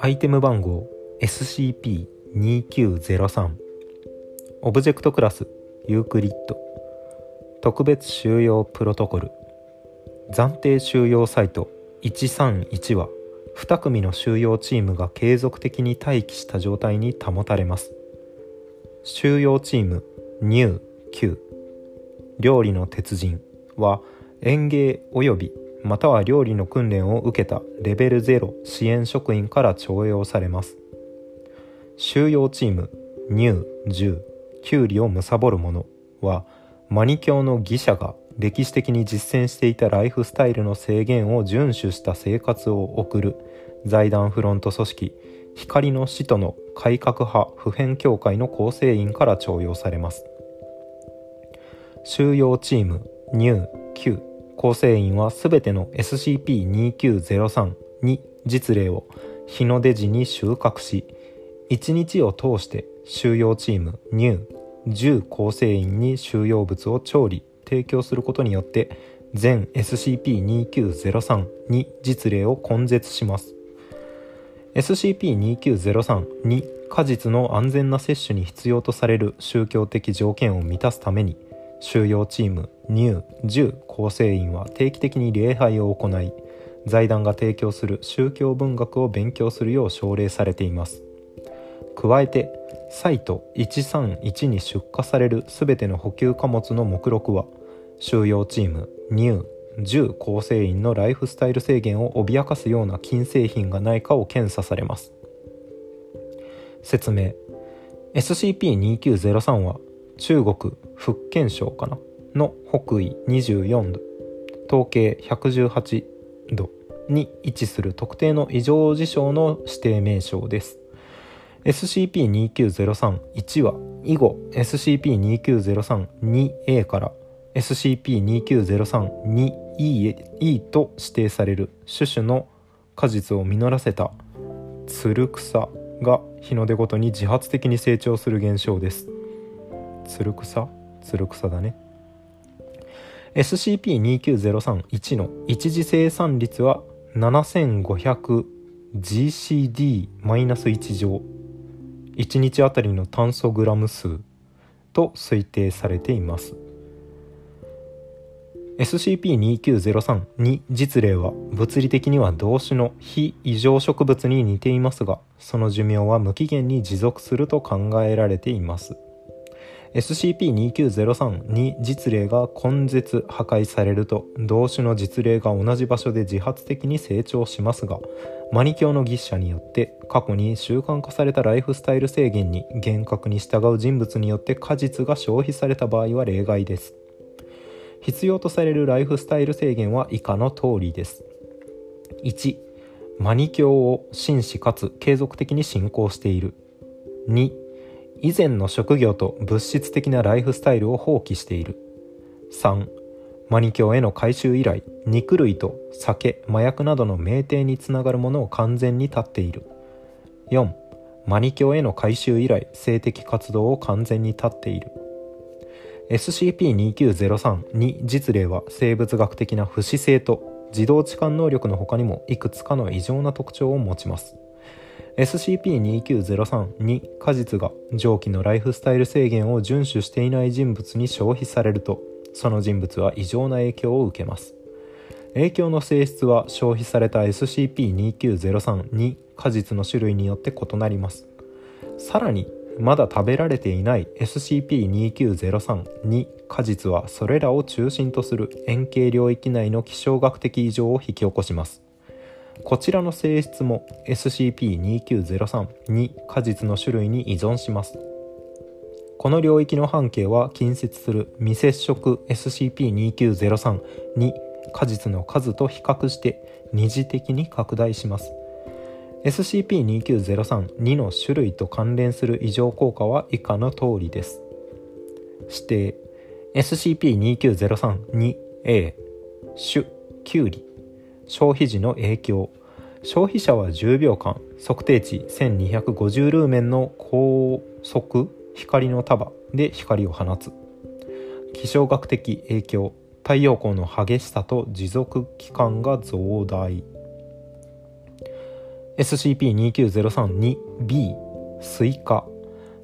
アイテム番号 SCP-2903 オブジェクトクラスユークリッド特別収容プロトコル暫定収容サイト131は2組の収容チームが継続的に待機した状態に保たれます。収容チーム Nu9 料理の鉄人は園芸及びまたは料理の訓練を受けたレベル0支援職員から徴用されます。収容チーム NEW10 キュウリを貪る者はマニ教の義者が歴史的に実践していたライフスタイルの制限を遵守した生活を送る財団フロント組織光の使徒の改革派普遍協会の構成員から徴用されます。収容チーム NEW9 構成員は全ての SCP-2903 に実例を日の出時に収穫し1日を通して収容チーム NEW10 構成員に収容物を調理提供することによって全 SCP-2903 に実例を根絶します。SCP-2903 に果実の安全な摂取に必要とされる宗教的条件を満たすために収容チーム NEW10 構成員は定期的に礼拝を行い財団が提供する宗教文学を勉強するよう奨励されています。加えてサイト131に出荷される全ての補給貨物の目録は収容チーム NEW10 構成員のライフスタイル制限を脅かすような金製品がないかを検査されます。説明。SCP-2903 は中国福建省かなの北緯24度。統計118度に位置する特定の異常事象の指定名称です。SCP-2903-1 は以後 SCP-2903-2A から SCP-2903-2E と指定される種々の果実を実らせたつる草が日の出ごとに自発的に成長する現象です。つる草つる草だね。SCP-2903-1 の一次生産率は 7500GCD-1 乗。1日あたりの炭素グラム数と推定されています。SCP-2903 に実例は物理的には同種の非異常植物に似ていますがその寿命は無期限に持続すると考えられています。SCP-2903 に実例が根絶破壊されると同種の実例が同じ場所で自発的に成長しますがマニ教の牛者によって過去に習慣化されたライフスタイル制限に厳格に従う人物によって果実が消費された場合は例外です。必要とされるライフスタイル制限は以下の通りです。1マニ教を真摯かつ継続的に信仰している。2以前の職業と物質的なライフスタイルを放棄している。3マニ教への回収依頼。肉類と酒麻薬などの酩酊につながるものを完全に断っている。4マニ教への回収依頼性的活動を完全に断っている。SCP-2903 に実例は生物学的な不死性と自動置換能力の他にもいくつかの異常な特徴を持ちます。SCP-2903 に果実が上記のライフスタイル制限を遵守していない人物に消費されるとその人物は異常な影響を受けます。影響の性質は消費された SCP-2903 に果実の種類によって異なります。さらにまだ食べられていない SCP-2903 に果実はそれらを中心とする円形領域内の気象学的異常を引き起こします。こちらの性質も SCP-2903 に果実の種類に依存します。この領域の半径は近接する未接触 SCP-2903 に果実の数と比較して二次的に拡大します。SCP-2903-2 の種類と関連する異常効果は以下の通りです。指定。SCP-2903-2A 種キュウリ。消費時の影響。消費者は10秒間測定値1250ルーメンの高速光の束で光を放つ。気象学的影響太陽光の激しさと持続期間が増大。SCP-29032B スイカ。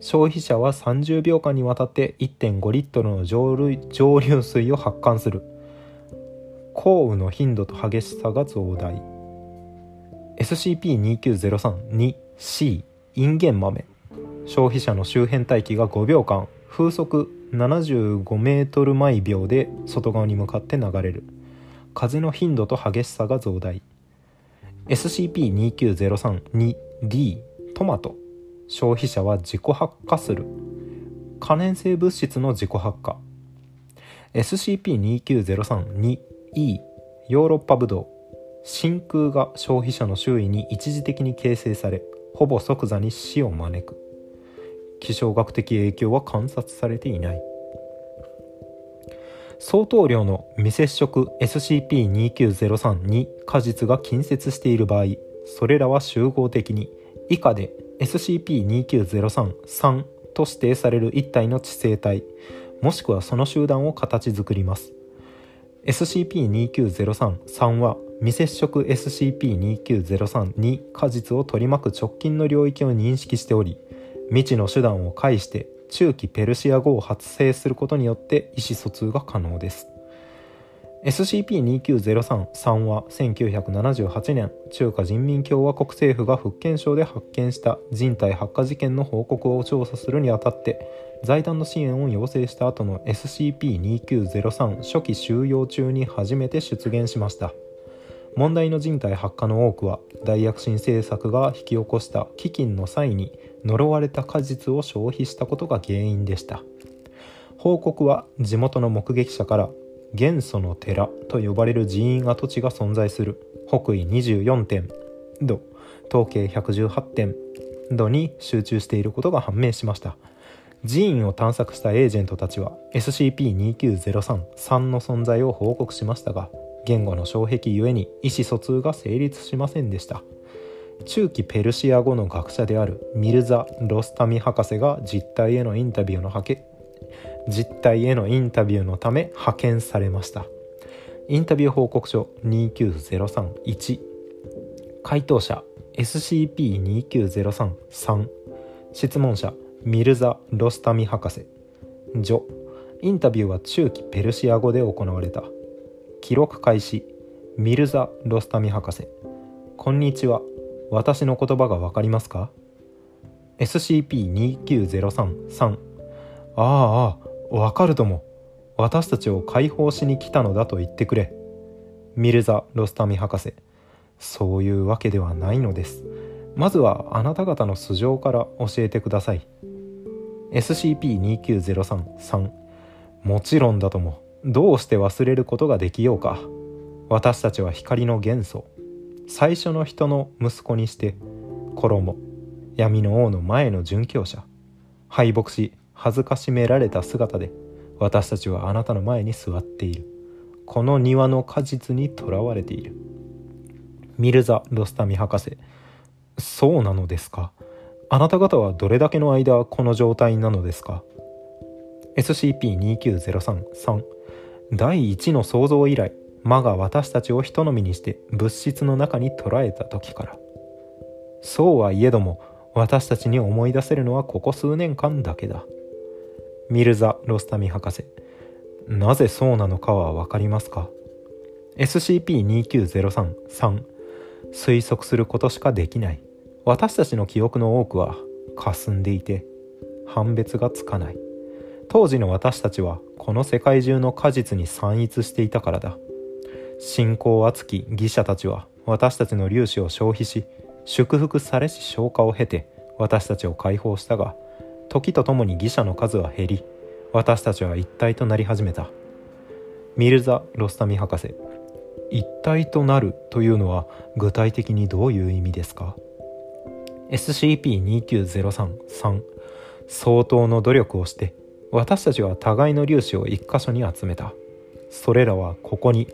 消費者は30秒間にわたって1.5リットルの蒸蒸留水を発汗する。降雨の頻度と激しさが増大。SCP-29032C インゲン豆。消費者の周辺大気が5秒間風速75メートル毎秒で外側に向かって流れる。風の頻度と激しさが増大。SCP-29032D トマト。消費者は自己発火する。可燃性物質の自己発火。SCP-29032 E ヨーロッパブドウ真空が消費者の周囲に一時的に形成されほぼ即座に死を招く。気象学的影響は観察されていない。相当量の未接触 SCP-2903 に果実が近接している場合それらは集合的に以下で SCP-2903-3 と指定される一体の地生体もしくはその集団を形作ります。SCP-2903-3 は未接触 SCP-2903 に果実を取り巻く直近の領域を認識しており未知の手段を介して中期ペルシア語を発生することによって意思疎通が可能です。SCP-2903-3 は1978年中華人民共和国政府が福建省で発見した人体発火事件の報告を調査するにあたって財団の支援を要請した後の SCP-2903 初期収容中に初めて出現しました。問題の人体発火の多くは大躍進政策が引き起こした飢饉の際に呪われた果実を消費したことが原因でした。報告は地元の目撃者から元素の寺と呼ばれる寺院跡地が存在する。北緯24点。度。統計118点。度に集中していることが判明しました。寺院を探索したエージェントたちは SCP-2903-3 の存在を報告しましたが言語の障壁ゆえに意思疎通が成立しませんでした。中期ペルシア語の学者であるミルザ・ロスタミ博士が実態へのインタビューの実態へのインタビューのため派遣されました。インタビュー報告書29031回答者 SCP-29033 質問者ミルザ・ロスタミ博士。序。インタビューは中期ペルシア語で行われた。記録開始。ミルザ・ロスタミ博士。こんにちは。私の言葉がわかりますか？SCP-29033 ああわかるとも。私たちを解放しに来たのだと言ってくれ。ミルザ・ロスタミ博士。そういうわけではないのです。まずはあなた方の素性から教えてください。SCP-29033 もちろんだとも。どうして忘れることができようか。私たちは光の元素。最初の人の息子にして衣闇の王の前の殉教者。敗北し恥ずかしめられた姿で私たちはあなたの前に座っている。この庭の果実にとらわれている。ミルザ・ロスタミ博士そうなのですか？あなた方はどれだけの間この状態なのですか？SCP-29033 第一の創造以来魔が私たちを人のみにして物質の中に捉えた時から。そうはいえども私たちに思い出せるのはここ数年間だけだ。ミルザ・ロスタミ博士。なぜそうなのかは分かりますか？SCP-29033 推測することしかできない。私たちの記憶の多くは霞んでいて判別がつかない。当時の私たちはこの世界中の果実に散逸していたからだ。信仰厚き義者たちは私たちの粒子を消費し祝福されし消化を経て私たちを解放したが時とともに義者の数は減り私たちは一体となり始めた。ミルザ・ロスタミ博士一体となるというのは具体的にどういう意味ですか？SCP-29033 相当の努力をして私たちは互いの粒子を一箇所に集めた。それらはここに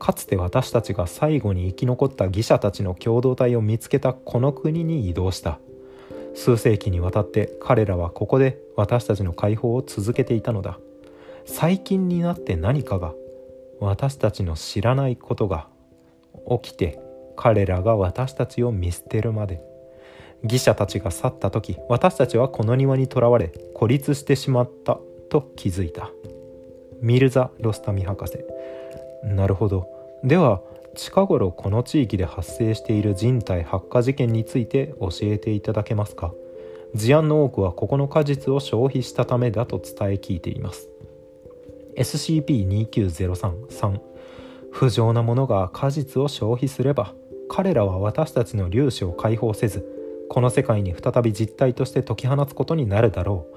かつて私たちが最後に生き残った義者たちの共同体を見つけたこの国に移動した。数世紀にわたって彼らはここで私たちの解放を続けていたのだ。最近になって何かが私たちの知らないことが起きて彼らが私たちを見捨てるまで。義者たちが去った時私たちはこの庭にとらわれ孤立してしまったと気づいた。ミルザ・ロスタミ博士。なるほど。では近頃この地域で発生している人体発火事件について教えていただけますか？事案の多くはここの果実を消費したためだと伝え聞いています。SCP-29033 不浄なものが果実を消費すれば彼らは私たちの粒子を解放せずこの世界に再び実体として解き放つことになるだろう。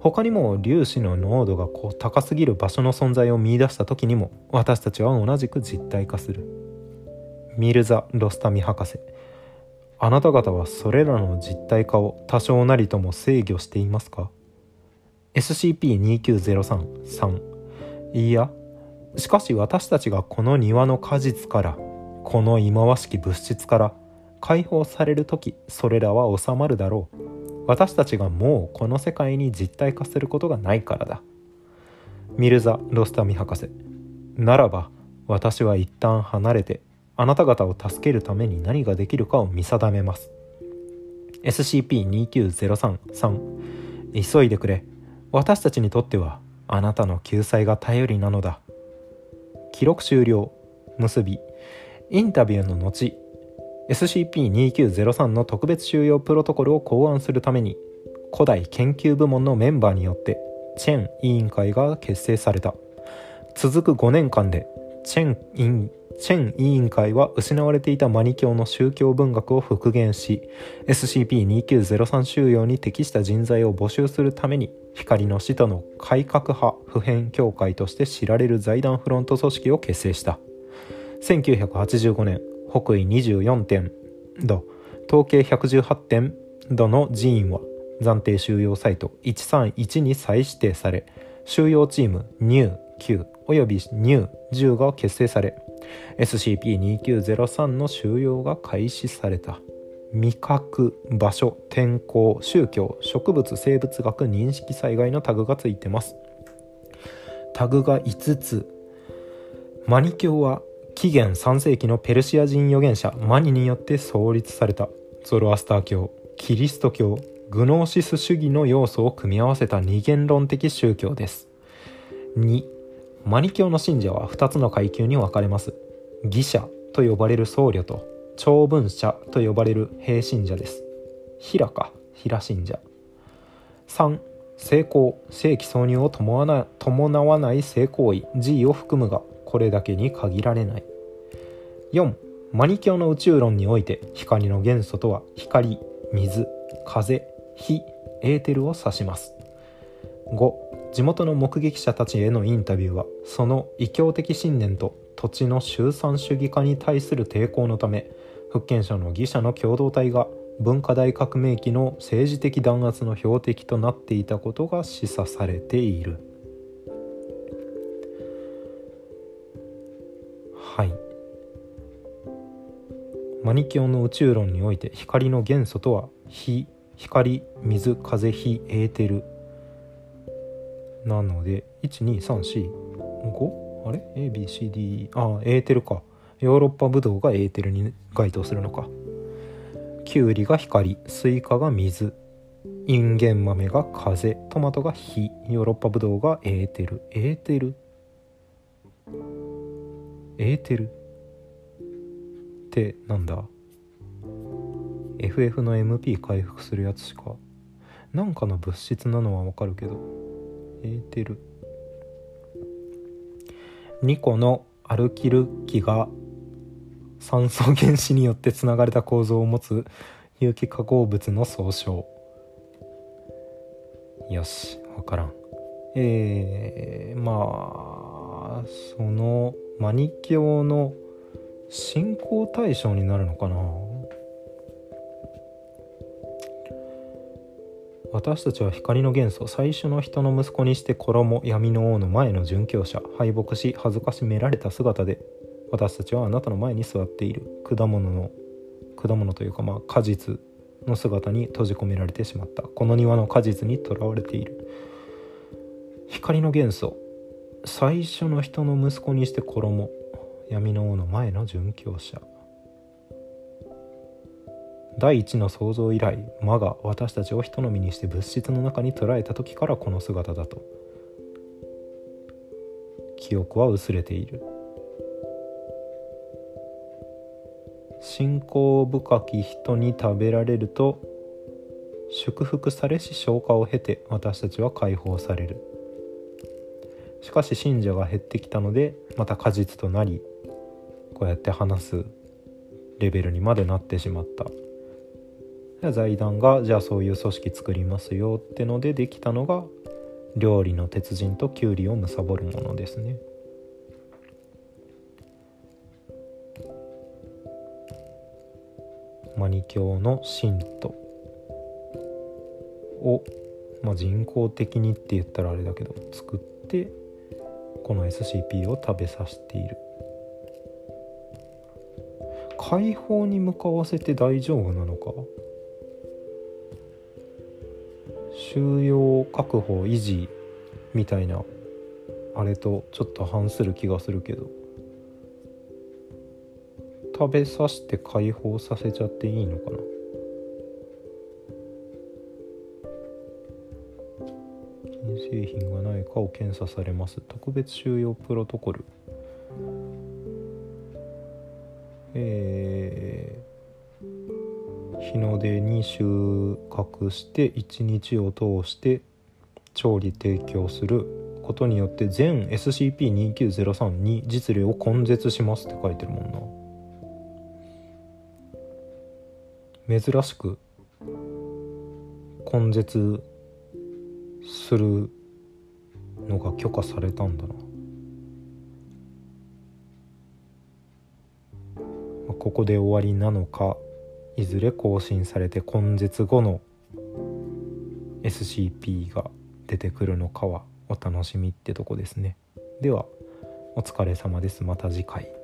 他にも粒子の濃度がこう高すぎる場所の存在を見いだした時にも私たちは同じく実体化する。ミルザ・ロスタミ博士。あなた方はそれらの実体化を多少なりとも制御していますか？SCP-29033 いや。しかし私たちがこの庭の果実からこの忌まわしき物質から解放される時それらは収まるだろう。私たちがもうこの世界に実体化することがないからだ。ミルザ・ロスタミ博士。ならば私は一旦離れてあなた方を助けるために何ができるかを見定めます。SCP-29033 急いでくれ。私たちにとってはあなたの救済が頼りなのだ。記録終了。結び。インタビューの後 SCP-2903 の特別収容プロトコルを考案するために古代研究部門のメンバーによってチェン委員会が結成された。続く5年間でチェン委員チェン委員会は失われていたマニ教の宗教文学を復元し SCP-2903 収容に適した人材を募集するために光の使徒の改革派普遍協会として知られる財団フロント組織を結成した。1985年北緯24点度統計118点度の寺院は暫定収容サイト131に再指定され収容チームニュー9およびニュー10が結成され SCP-2903 の収容が開始された。味覚場所天候宗教植物生物学認識災害のタグがついてます。タグが5つ。マニ教は紀元3世紀のペルシア人預言者マニによって創立された。ゾロアスター教キリスト教グノーシス主義の要素を組み合わせた二元論的宗教です。マニ教の信者は2つの階級に分かれます。義者と呼ばれる僧侶と長文者と呼ばれる平信者です。平か平信者。3成功正規挿入を伴わない性行為 G を含むがこれだけに限られない。4マニ教の宇宙論において光の元素とは光水風火エーテルを指します。5地元の目撃者たちへのインタビューはその異教的信念と土地の集産主義化に対する抵抗のため福建省の義者の共同体が文化大革命期の政治的弾圧の標的となっていたことが示唆されている。はい。マニキュオの宇宙論において光の元素とは火光水風火エーテル。なので12345あれ ?ABCD あエーテルか。ヨーロッパブドウがエーテルに該当するのか。キュウリが光スイカが水。インゲン豆が風。トマトが火。ヨーロッパブドウがエーテル。エーテル？エーテル？ってなんだ？FF の MP 回復するやつしか。なんかの物質なのはわかるけど。エーテル2個のアルキル基が酸素原子によってつながれた構造を持つ有機化合物の総称。よし分からん。えー、まあそのマニキュアの信仰対象になるのかな。私たちは光の元素最初の人の息子にして衣闇の王の前の殉教者敗北し恥ずかしめられた姿で私たちはあなたの前に座っている果物の果物というかまあ果実の姿に閉じ込められてしまった。この庭の果実にとらわれている。光の元素最初の人の息子にして衣闇の王の前の殉教者。第一の創造以来魔が私たちを人の身にして物質の中に捉えた時からこの姿だと。記憶は薄れている。信仰深き人に食べられると祝福されし消化を経て私たちは解放される。しかし信者が減ってきたのでまた果実となりこうやって話すレベルにまでなってしまった。財団がじゃあそういう組織作りますよってのでできたのが料理の鉄人ときゅうりを貪るものですね。マニ教の信徒を、まあ、人工的にって言ったらあれだけど作ってこの SCP を食べさせている。解放に向かわせて大丈夫なのか？収容確保維持みたいなあれとちょっと反する気がするけど。食べさせて解放させちゃっていいのかな？禁製品がないかを検査されます。特別収容プロトコル。の出に収穫して1日を通して調理提供することによって全 SCP-2903 に実例を根絶しますって書いてるもんな。珍しく根絶するのが許可されたんだな。ここで終わりなのかいずれ更新されて根絶後の SCP が出てくるのかはお楽しみってとこですね。ではお疲れ様です。また次回。